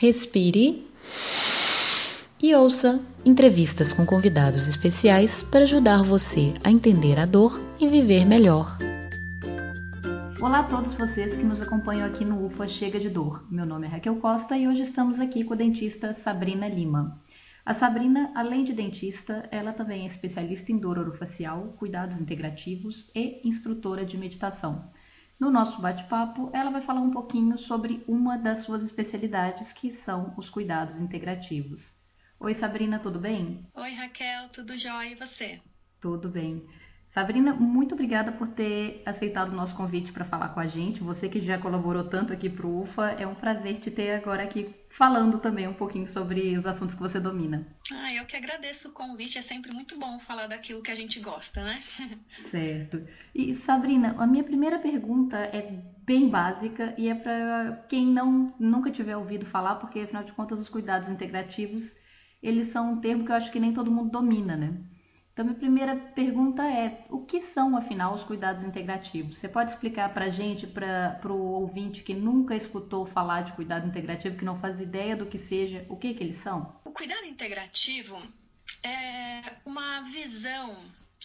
respire e ouça entrevistas com convidados especiais para ajudar você a entender a dor e viver melhor. Olá a todos vocês que nos acompanham aqui no UFA Chega de Dor. Meu nome é Raquel Costa e hoje estamos aqui com a dentista Sabrina Lima. A Sabrina, além de dentista, ela também é especialista em dor orofacial, cuidados integrativos e instrutora de meditação. No nosso bate-papo, ela vai falar um pouquinho sobre uma das suas especialidades, que são os cuidados integrativos. Oi, Sabrina, tudo bem? Oi, Raquel, tudo jóia e você? Tudo bem. Sabrina, muito obrigada por ter aceitado o nosso convite para falar com a gente. Você que já colaborou tanto aqui para o UFA, é um prazer te ter agora aqui falando também um pouquinho sobre os assuntos que você domina. Ah, eu que agradeço o convite, é sempre muito bom falar daquilo que a gente gosta, né? certo. E Sabrina, a minha primeira pergunta é bem básica e é para quem não nunca tiver ouvido falar, porque afinal de contas os cuidados integrativos, eles são um termo que eu acho que nem todo mundo domina, né? Então, minha primeira pergunta é: o que são, afinal, os cuidados integrativos? Você pode explicar para a gente, para o ouvinte que nunca escutou falar de cuidado integrativo, que não faz ideia do que seja, o que, que eles são? O cuidado integrativo é uma visão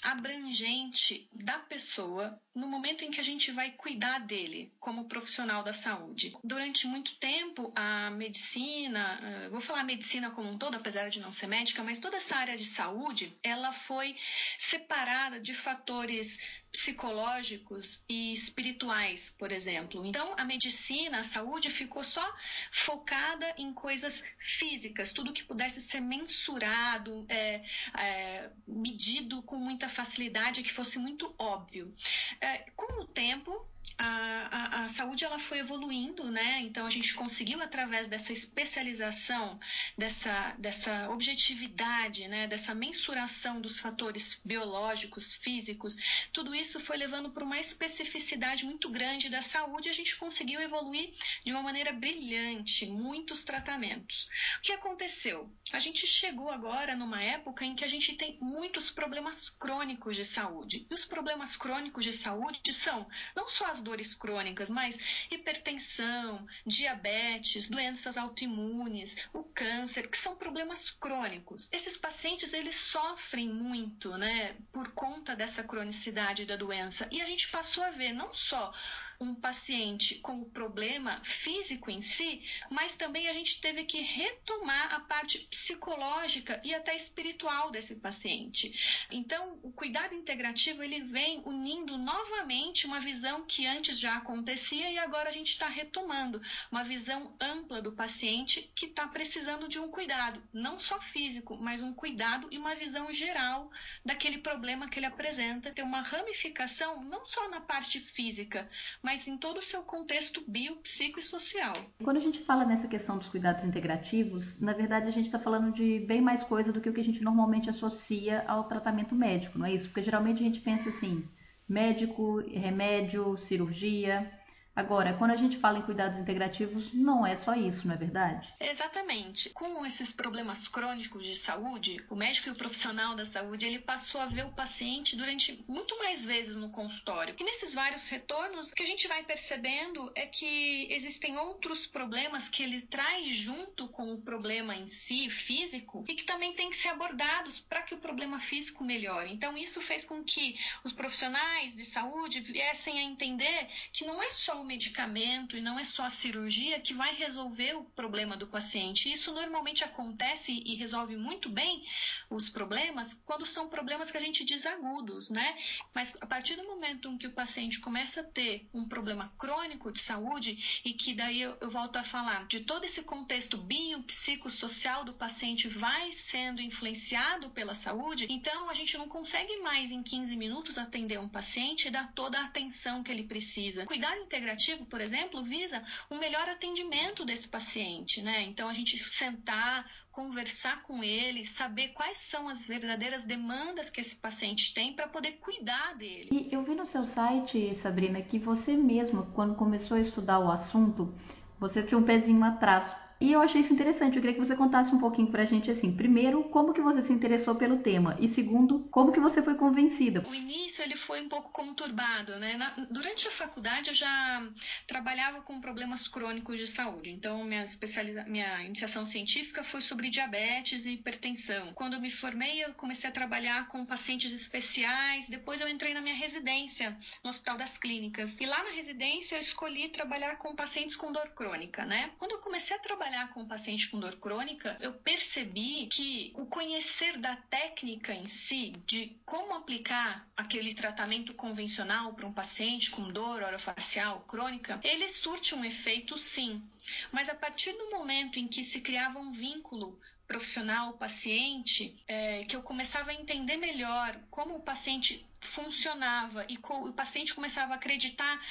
abrangente da pessoa no momento em que a gente vai cuidar dele como profissional da saúde. Durante muito tempo, a medicina, eh, vou falar medicina como um todo, apesar de não ser médica, mas toda essa área de saúde, ela foi separada de fatores psicológicos e espirituais, por exemplo. Então, a medicina, a saúde ficou só focada em coisas físicas, tudo que pudesse ser mensurado, é, é, medido com muita facilidade, que fosse muito óbvio. É, com o tempo, a, a, a, saúde ela foi evoluindo, né? Então a gente conseguiu através dessa especialização, dessa, dessa objetividade, né? Dessa mensuração dos fatores biológicos, físicos, tudo isso foi levando para uma especificidade muito grande da saúde. A gente conseguiu evoluir de uma maneira brilhante, muitos tratamentos. O que aconteceu? A gente chegou agora numa época em que a gente tem muitos problemas crônicos de saúde. E os problemas crônicos de saúde são não só as dores crônicas, mas hipertensão, diabetes, doenças autoimunes, o câncer, que são problemas crônicos. Esses pacientes eles sofrem muito, né, por conta dessa cronicidade da doença. E a gente passou a ver não só um paciente com o problema físico em si, mas também a gente teve que retomar a parte psicológica e até espiritual desse paciente. Então, o cuidado integrativo ele vem unindo novamente uma visão que antes já acontecia e agora a gente está retomando uma visão ampla do paciente que está precisando de um cuidado, não só físico, mas um cuidado e uma visão geral daquele problema que ele apresenta, ter uma ramificação não só na parte física, mas em todo o seu contexto bio, psico e social. Quando a gente fala nessa questão dos cuidados integrativos, na verdade a gente está falando de bem mais coisa do que o que a gente normalmente associa ao tratamento médico, não é isso? Porque geralmente a gente pensa assim médico, remédio, cirurgia. Agora, quando a gente fala em cuidados integrativos, não é só isso, não é verdade? Exatamente. Com esses problemas crônicos de saúde, o médico e o profissional da saúde, ele passou a ver o paciente durante muito mais vezes no consultório. E nesses vários retornos, o que a gente vai percebendo é que existem outros problemas que ele traz junto com o problema em si, físico, e que também têm que ser abordados para que o problema físico melhore. Então, isso fez com que os profissionais de saúde viessem a entender que não é só o medicamento e não é só a cirurgia que vai resolver o problema do paciente. Isso normalmente acontece e resolve muito bem os problemas quando são problemas que a gente diz agudos, né? Mas a partir do momento em que o paciente começa a ter um problema crônico de saúde e que daí eu, eu volto a falar de todo esse contexto biopsicossocial do paciente vai sendo influenciado pela saúde, então a gente não consegue mais em 15 minutos atender um paciente e dar toda a atenção que ele precisa. Cuidar integrativo integrativo, por exemplo, visa um melhor atendimento desse paciente, né? Então a gente sentar, conversar com ele, saber quais são as verdadeiras demandas que esse paciente tem para poder cuidar dele. E eu vi no seu site, Sabrina, que você mesma, quando começou a estudar o assunto, você tinha um pezinho atrás E eu achei isso interessante. Eu queria que você contasse um pouquinho pra gente assim, primeiro, como que você se interessou pelo tema e segundo, como que você foi convencida. O início ele foi um pouco conturbado, né? Na, durante a faculdade eu já trabalhava com problemas crônicos de saúde. Então minha especializa minha iniciação científica foi sobre diabetes e hipertensão. Quando eu me formei, eu comecei a trabalhar com pacientes especiais. Depois eu entrei na minha residência no Hospital das Clínicas. E lá na residência eu escolhi trabalhar com pacientes com dor crônica, né? Quando eu comecei a trabalhar trabalhar com paciente com dor crônica, eu percebi que o conhecer da técnica em si, de como aplicar aquele tratamento convencional para um paciente com dor orofacial crônica, ele surte um efeito sim. Mas a partir do momento em que se criava um vínculo profissional paciente, é, que eu começava a entender melhor como o paciente funcionava e o paciente começava a acreditar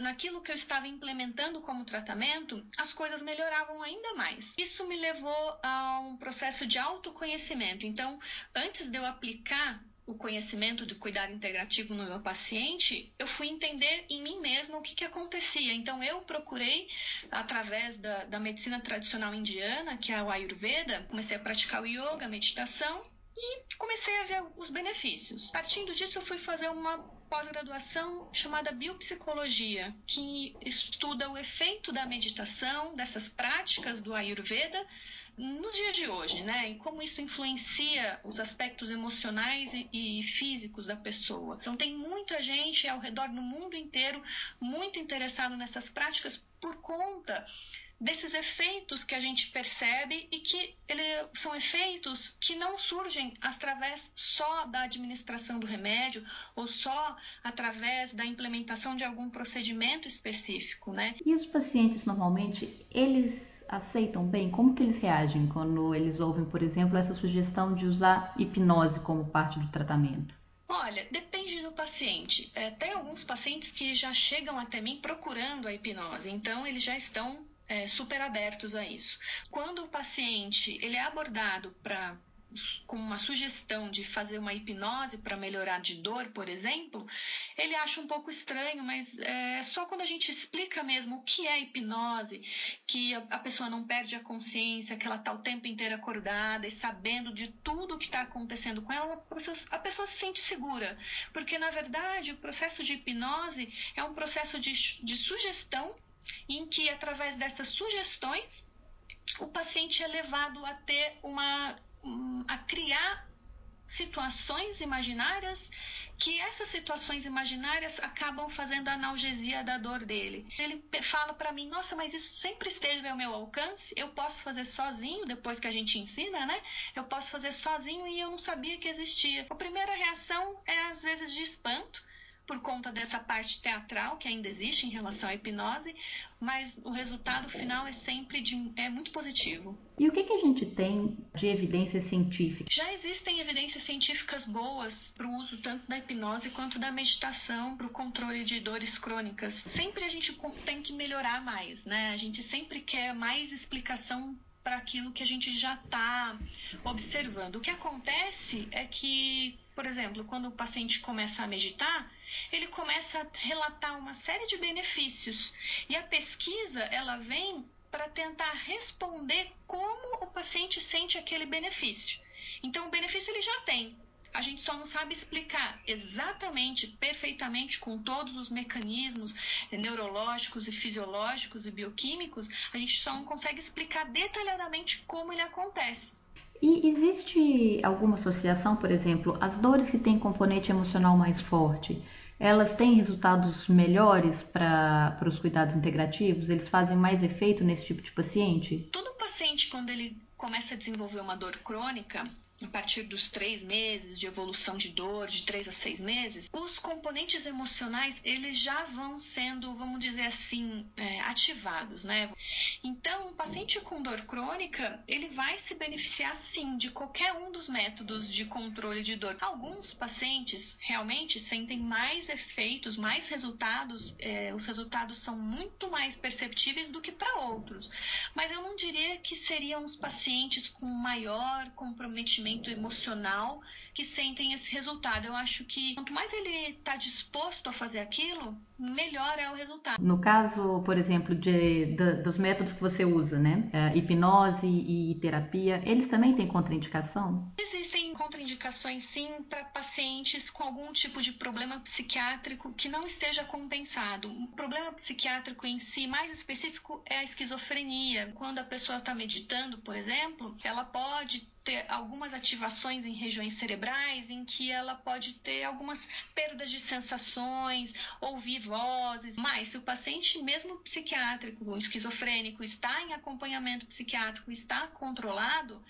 naquilo que eu estava implementando como tratamento, as coisas melhoravam ainda mais. Isso me levou a um processo de autoconhecimento. Então, antes de eu aplicar o conhecimento de cuidado integrativo no meu paciente, eu fui entender em mim mesma o que, que acontecia. Então, eu procurei, através da, da medicina tradicional indiana, que é o Ayurveda, comecei a praticar o yoga, a meditação, e comecei a ver os benefícios. Partindo disso, eu fui fazer uma pós-graduação chamada Biopsicologia, que estuda o efeito da meditação, dessas práticas do Ayurveda nos dias de hoje, né? E como isso influencia os aspectos emocionais e, físicos da pessoa. Então, tem muita gente ao redor do mundo inteiro muito interessado nessas práticas por conta desses efeitos que a gente percebe e que ele, são efeitos que não surgem através só da administração do remédio ou só através da implementação de algum procedimento específico, né? E os pacientes normalmente eles aceitam bem? Como que eles reagem quando eles ouvem, por exemplo, essa sugestão de usar hipnose como parte do tratamento? Olha, depende do paciente. É, tem alguns pacientes que já chegam até mim procurando a hipnose, então eles já estão é, super abertos a isso. Quando o paciente ele é abordado para com uma sugestão de fazer uma hipnose para melhorar de dor, por exemplo, ele acha um pouco estranho, mas é só quando a gente explica mesmo o que é hipnose, que a pessoa não perde a consciência, que ela está o tempo inteiro acordada e sabendo de tudo o que está acontecendo com ela, a pessoa, se sente segura. Porque, na verdade, o processo de hipnose é um processo de, de sugestão em que, através dessas sugestões, o paciente é levado a ter uma. a criar situações imaginárias que essas situações imaginárias acabam fazendo a analgesia da dor dele. Ele fala para mim: "Nossa, mas isso sempre esteve ao meu alcance. Eu posso fazer sozinho depois que a gente ensina, né? Eu posso fazer sozinho e eu não sabia que existia". A primeira reação é às vezes de espanto, por conta dessa parte teatral que ainda existe em relação à hipnose, mas o resultado final é sempre de, é muito positivo. E o que, que a gente tem de evidência científica? Já existem evidências científicas boas para o uso tanto da hipnose quanto da meditação para o controle de dores crônicas. Sempre a gente tem que melhorar mais, né? A gente sempre quer mais explicação para aquilo que a gente já está observando. O que acontece é que, por exemplo, quando o paciente começa a meditar, ele começa a relatar uma série de benefícios e a pesquisa ela vem para tentar responder como o paciente sente aquele benefício. Então, o benefício ele já tem, a gente só não sabe explicar exatamente, perfeitamente, com todos os mecanismos neurológicos e fisiológicos e bioquímicos, a gente só não consegue explicar detalhadamente como ele acontece. E existe alguma associação, por exemplo, as dores que têm componente emocional mais forte, elas têm resultados melhores para os cuidados integrativos? Eles fazem mais efeito nesse tipo de paciente? Todo paciente, quando ele começa a desenvolver uma dor crônica, a partir dos três meses de evolução de dor, de três a seis meses, os componentes emocionais eles já vão sendo, vamos dizer assim, é, ativados, né? Então, um paciente com dor crônica ele vai se beneficiar sim de qualquer um dos métodos de controle de dor. Alguns pacientes realmente sentem mais efeitos, mais resultados, é, os resultados são muito mais perceptíveis do que para outros. Mas eu não diria que seriam os pacientes com maior comprometimento emocional que sentem esse resultado. Eu acho que quanto mais ele está disposto a fazer aquilo, melhor é o resultado. No caso, por exemplo, de, de dos métodos que você usa, né? É, hipnose e terapia, eles também têm contraindicação? Existem contraindicações sim para pacientes com algum tipo de problema psiquiátrico que não esteja compensado. O problema psiquiátrico em si, mais específico, é a esquizofrenia. Quando a pessoa está meditando, por exemplo, ela pode ter algumas ativações em regiões cerebrais em que ela pode ter algumas perdas de sensações, ouvir vozes. Mas se o paciente, mesmo psiquiátrico, esquizofrênico, está em acompanhamento psiquiátrico, está controlado,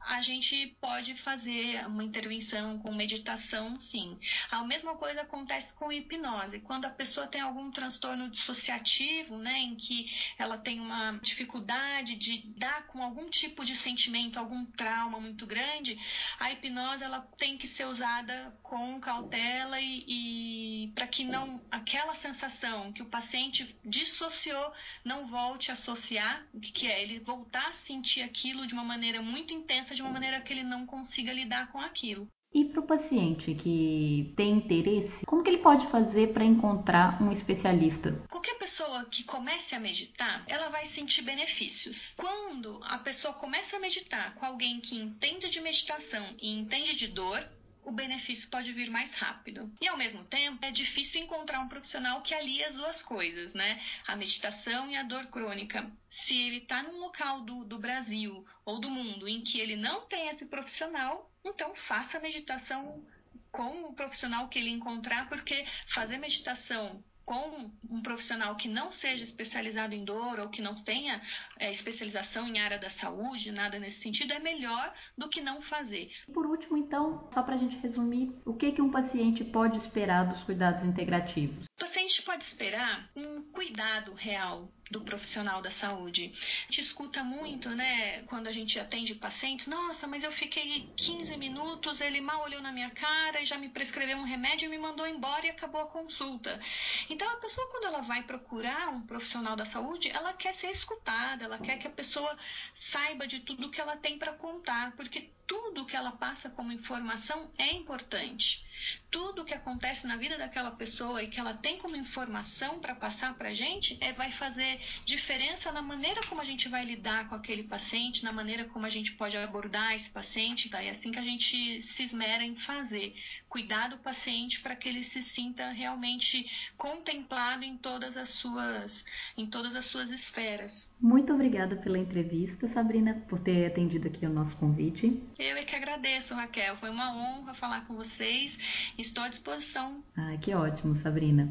a gente pode fazer uma intervenção com meditação, sim. A mesma coisa acontece com hipnose. Quando a pessoa tem algum transtorno dissociativo, né, em que ela tem uma dificuldade de dar com algum tipo de sentimento, algum trauma muito grande, a hipnose ela tem que ser usada com cautela e, e para que não aquela sensação que o paciente dissociou não volte a associar, o que, que é ele voltar a sentir aquilo de uma maneira muito intensa de uma maneira que ele não consiga lidar com aquilo. E para o paciente que tem interesse, como que ele pode fazer para encontrar um especialista? Qualquer pessoa que comece a meditar, ela vai sentir benefícios. Quando a pessoa começa a meditar com alguém que entende de meditação e entende de dor, o benefício pode vir mais rápido. E ao mesmo tempo, é difícil encontrar um profissional que alie as duas coisas, né? A meditação e a dor crônica. Se ele está num local do, do Brasil ou do mundo em que ele não tem esse profissional, então faça meditação com o profissional que ele encontrar, porque fazer meditação com um profissional que não seja especializado em dor ou que não tenha é, especialização em área da saúde, nada nesse sentido, é melhor do que não fazer. Por último, então, só para a gente resumir, o que, que um paciente pode esperar dos cuidados integrativos? O paciente pode esperar um cuidado real do profissional da saúde. A gente escuta muito, né, quando a gente atende pacientes, nossa, mas eu fiquei 15 minutos, ele mal olhou na minha cara e já me prescreveu um remédio e me mandou embora e acabou a consulta. Então a pessoa quando ela vai procurar um profissional da saúde, ela quer ser escutada, ela quer que a pessoa saiba de tudo que ela tem para contar, porque tudo que ela passa como informação é importante. Tudo que acontece na vida daquela pessoa e que ela tem como informação para passar para a gente é, vai fazer diferença na maneira como a gente vai lidar com aquele paciente, na maneira como a gente pode abordar esse paciente. Tá? É assim que a gente se esmera em fazer. Cuidar do paciente para que ele se sinta realmente contemplado em todas as suas, em todas as suas esferas. Muito obrigada pela entrevista, Sabrina, por ter atendido aqui o nosso convite. Eu é que agradeço, Raquel. Foi uma honra falar com vocês. Estou à disposição. Ah, que ótimo, Sabrina.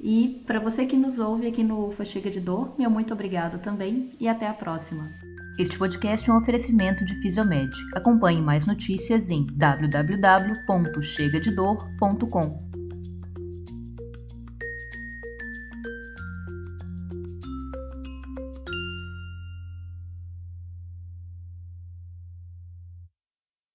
E para você que nos ouve aqui no UFA Chega de Dor, meu muito obrigado também e até a próxima. Este podcast é um oferecimento de Fisiomed. Acompanhe mais notícias em www.chegadedor.com.